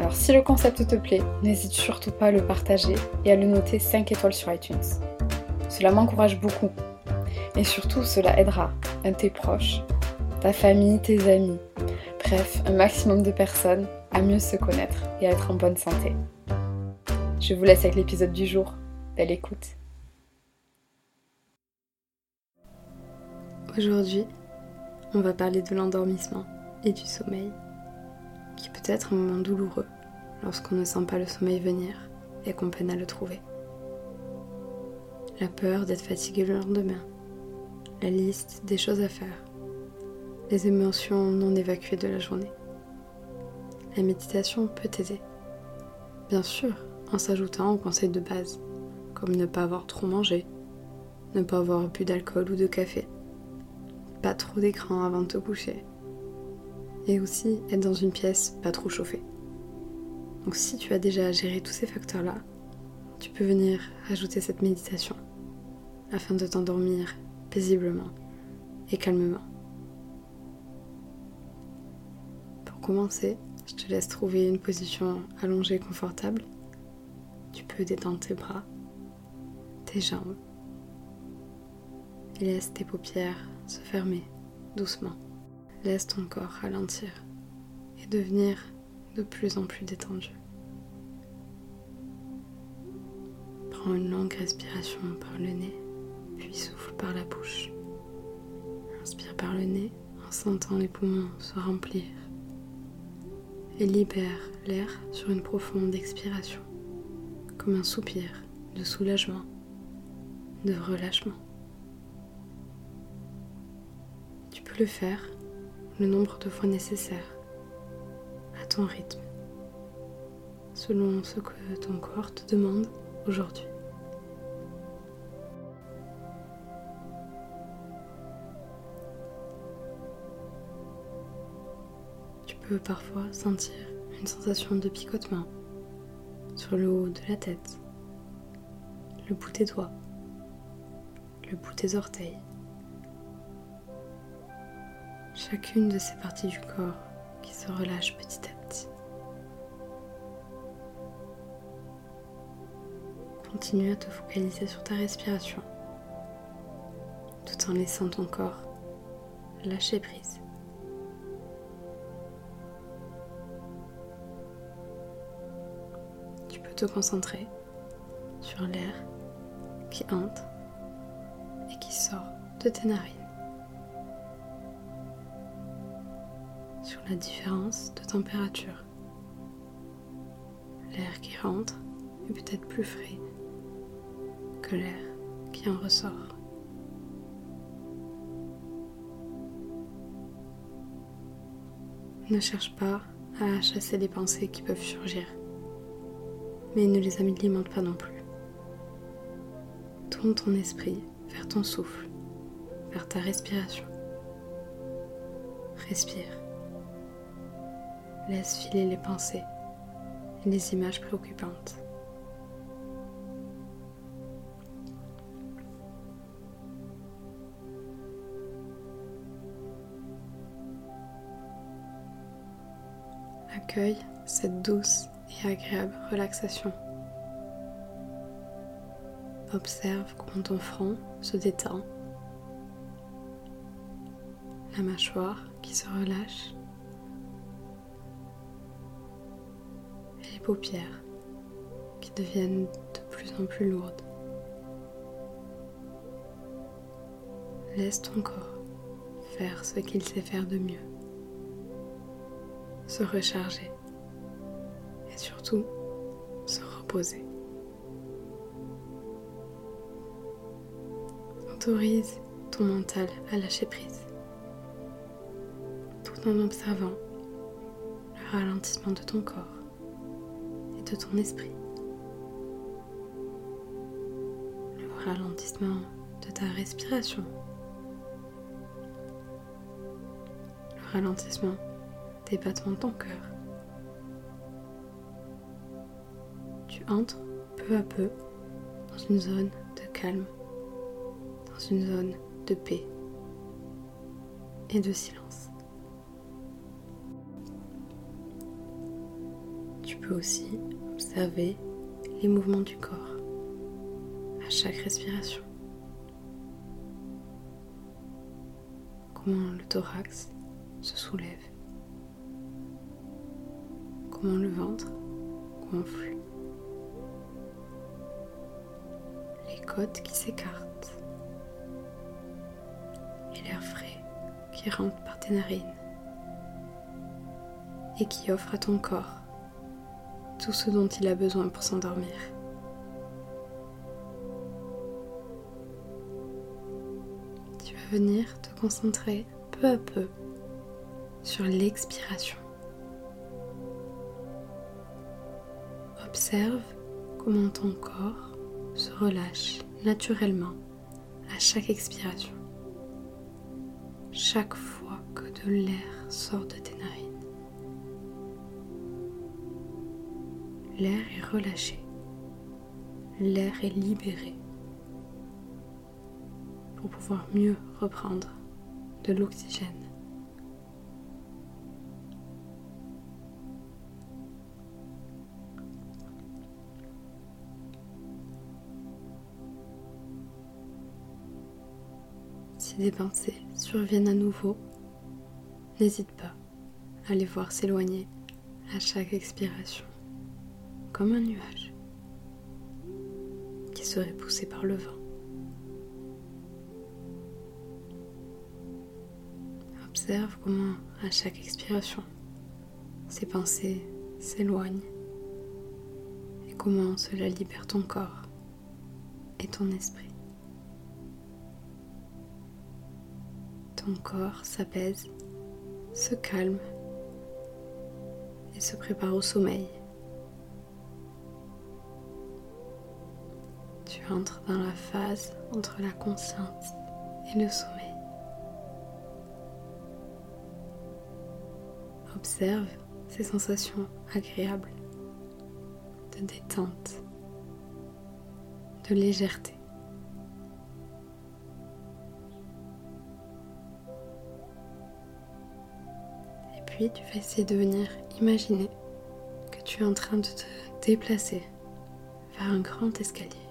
Alors si le concept te plaît, n'hésite surtout pas à le partager et à le noter 5 étoiles sur iTunes. Cela m'encourage beaucoup. Et surtout, cela aidera un tes proches, ta famille, tes amis, bref, un maximum de personnes à mieux se connaître et à être en bonne santé. Je vous laisse avec l'épisode du jour. Belle écoute. Aujourd'hui, on va parler de l'endormissement et du sommeil, qui peut être un moment douloureux lorsqu'on ne sent pas le sommeil venir et qu'on peine à le trouver. La peur d'être fatigué le lendemain, la liste des choses à faire, les émotions non évacuées de la journée. La méditation peut t'aider. Bien sûr, en s'ajoutant aux conseils de base, comme ne pas avoir trop mangé, ne pas avoir bu d'alcool ou de café, pas trop d'écran avant de te coucher, et aussi être dans une pièce pas trop chauffée. Donc si tu as déjà géré tous ces facteurs-là, tu peux venir ajouter cette méditation afin de t'endormir paisiblement et calmement. Pour commencer, je te laisse trouver une position allongée confortable. Tu peux détendre tes bras, tes jambes et laisse tes paupières se fermer doucement. Laisse ton corps ralentir et devenir de plus en plus détendu. Prends une longue respiration par le nez, puis souffle par la bouche. Inspire par le nez en sentant les poumons se remplir et libère l'air sur une profonde expiration, comme un soupir de soulagement, de relâchement. Tu peux le faire le nombre de fois nécessaire, à ton rythme, selon ce que ton corps te demande aujourd'hui. Tu peux parfois sentir une sensation de picotement sur le haut de la tête, le bout des doigts, le bout des orteils. Chacune de ces parties du corps qui se relâche petit à petit. Continue à te focaliser sur ta respiration tout en laissant ton corps lâcher prise. Tu peux te concentrer sur l'air qui entre et qui sort de tes narines. La différence de température. L'air qui rentre est peut-être plus frais que l'air qui en ressort. Ne cherche pas à chasser les pensées qui peuvent surgir, mais ne les alimente pas non plus. Tourne ton esprit vers ton souffle, vers ta respiration. Respire. Laisse filer les pensées et les images préoccupantes. Accueille cette douce et agréable relaxation. Observe comment ton front se détend, la mâchoire qui se relâche paupières qui deviennent de plus en plus lourde. Laisse ton corps faire ce qu'il sait faire de mieux. Se recharger et surtout se reposer. Autorise ton mental à lâcher prise tout en observant le ralentissement de ton corps ton esprit. Le ralentissement de ta respiration. Le ralentissement des battements de ton cœur. Tu entres peu à peu dans une zone de calme, dans une zone de paix et de silence. Tu peux aussi observer les mouvements du corps à chaque respiration. Comment le thorax se soulève. Comment le ventre gonfle. Les côtes qui s'écartent. Et l'air frais qui rentre par tes narines. Et qui offre à ton corps ce dont il a besoin pour s'endormir. Tu vas venir te concentrer peu à peu sur l'expiration. Observe comment ton corps se relâche naturellement à chaque expiration, chaque fois que de l'air sort de tes narines. L'air est relâché. L'air est libéré pour pouvoir mieux reprendre de l'oxygène. Si des pensées surviennent à nouveau, n'hésite pas à les voir s'éloigner à chaque expiration comme un nuage qui serait poussé par le vent. Observe comment à chaque expiration, ces pensées s'éloignent et comment cela libère ton corps et ton esprit. Ton corps s'apaise, se calme et se prépare au sommeil. Entre dans la phase entre la conscience et le sommeil. Observe ces sensations agréables de détente, de légèreté. Et puis tu vas essayer de venir imaginer que tu es en train de te déplacer vers un grand escalier.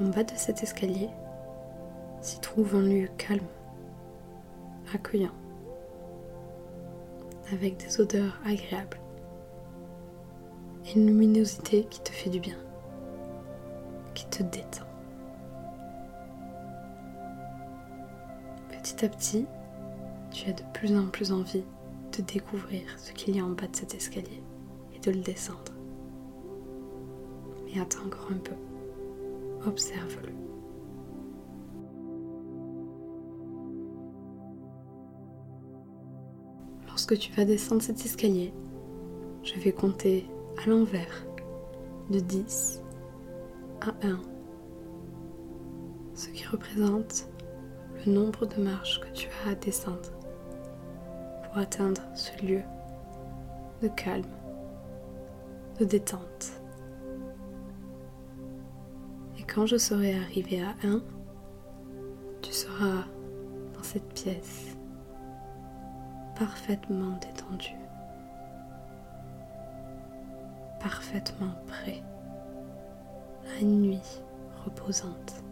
En bas de cet escalier s'y trouve un lieu calme, accueillant, avec des odeurs agréables et une luminosité qui te fait du bien, qui te détend. Petit à petit, tu as de plus en plus envie de découvrir ce qu'il y a en bas de cet escalier et de le descendre. Mais attends encore un peu observe-le. Lorsque tu vas descendre cet escalier, je vais compter à l'envers de 10 à 1, ce qui représente le nombre de marches que tu as à descendre pour atteindre ce lieu de calme, de détente quand je serai arrivé à 1, tu seras dans cette pièce, parfaitement détendu, parfaitement prêt à une nuit reposante,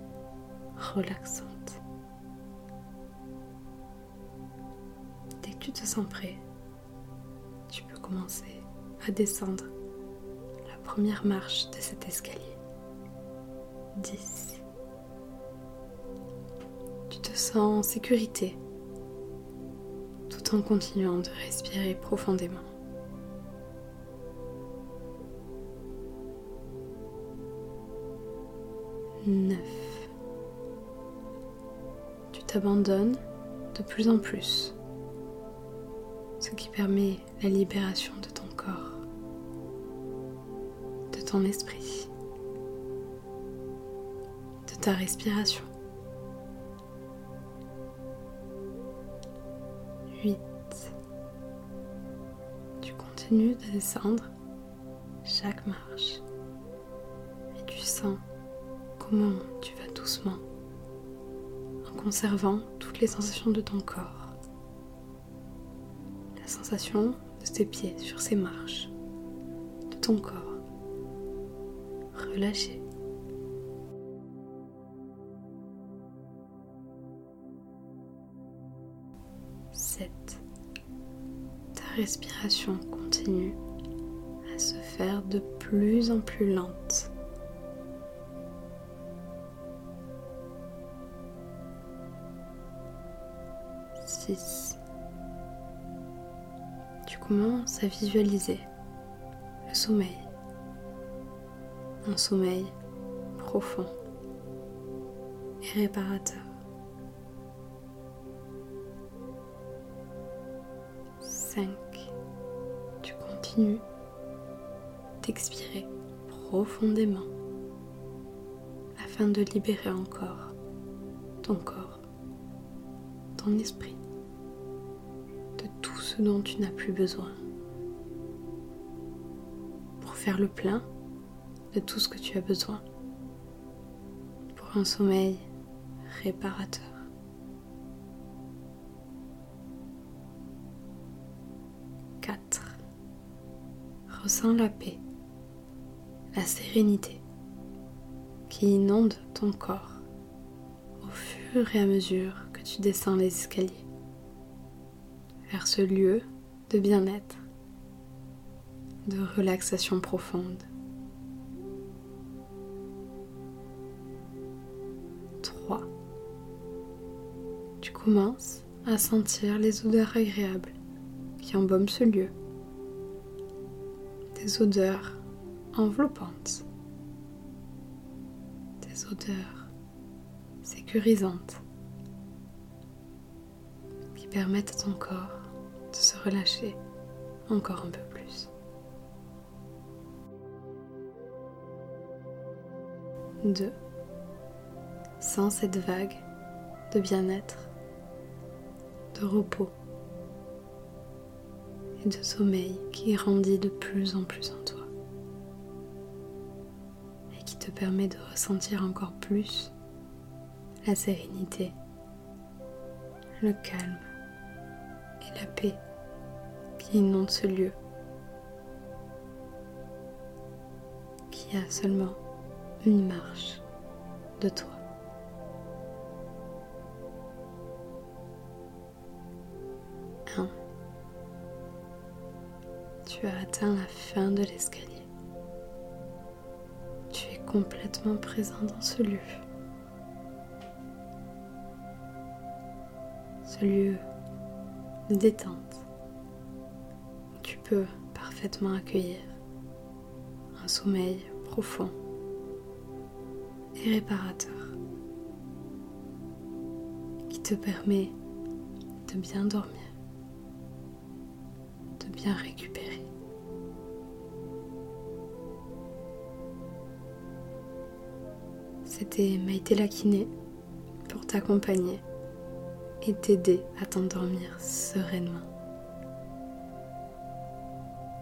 relaxante. Dès que tu te sens prêt, tu peux commencer à descendre la première marche de cet escalier. 10. Tu te sens en sécurité tout en continuant de respirer profondément. 9. Tu t'abandonnes de plus en plus, ce qui permet la libération de ton corps, de ton esprit, ta respiration. 8. Tu continues de descendre chaque marche et tu sens comment tu vas doucement en conservant toutes les sensations de ton corps. La sensation de tes pieds sur ces marches, de ton corps relâché. Respiration continue à se faire de plus en plus lente. 6. Tu commences à visualiser le sommeil. Un sommeil profond et réparateur. Tu continues d'expirer profondément afin de libérer encore ton corps, ton esprit ce dont tu n'as plus besoin. Pour faire le plein de tout ce que tu as besoin. Pour un sommeil réparateur. Ressens la paix, la sérénité qui inonde ton corps au fur et à mesure que tu descends les escaliers vers ce lieu de bien-être, de relaxation profonde. 3. Tu commences à sentir les odeurs agréables qui embaument ce lieu. Des odeurs enveloppantes. Des odeurs sécurisantes qui permettent à ton corps de se relâcher encore un peu plus. Deux. Sans cette vague de bien-être, de repos et de sommeil qui grandit de plus en plus en toi et qui te permet de ressentir encore plus la sérénité, le calme et la paix qui inonde ce lieu, qui a seulement une marche de toi. Tu as atteint la fin de l'escalier. Tu es complètement présent dans ce lieu. Ce lieu de détente où tu peux parfaitement accueillir un sommeil profond et réparateur qui te permet de bien dormir, de bien récupérer. C'était Maïté Lakiné pour t'accompagner et t'aider à t'endormir sereinement.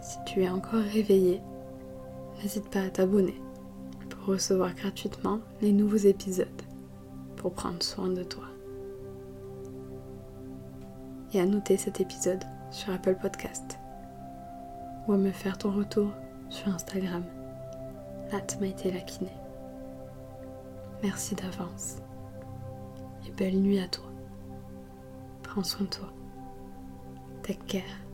Si tu es encore réveillé, n'hésite pas à t'abonner pour recevoir gratuitement les nouveaux épisodes pour prendre soin de toi. Et à noter cet épisode sur Apple Podcast ou à me faire ton retour sur Instagram, at Merci d'avance et belle nuit à toi. Prends soin de toi. Take care.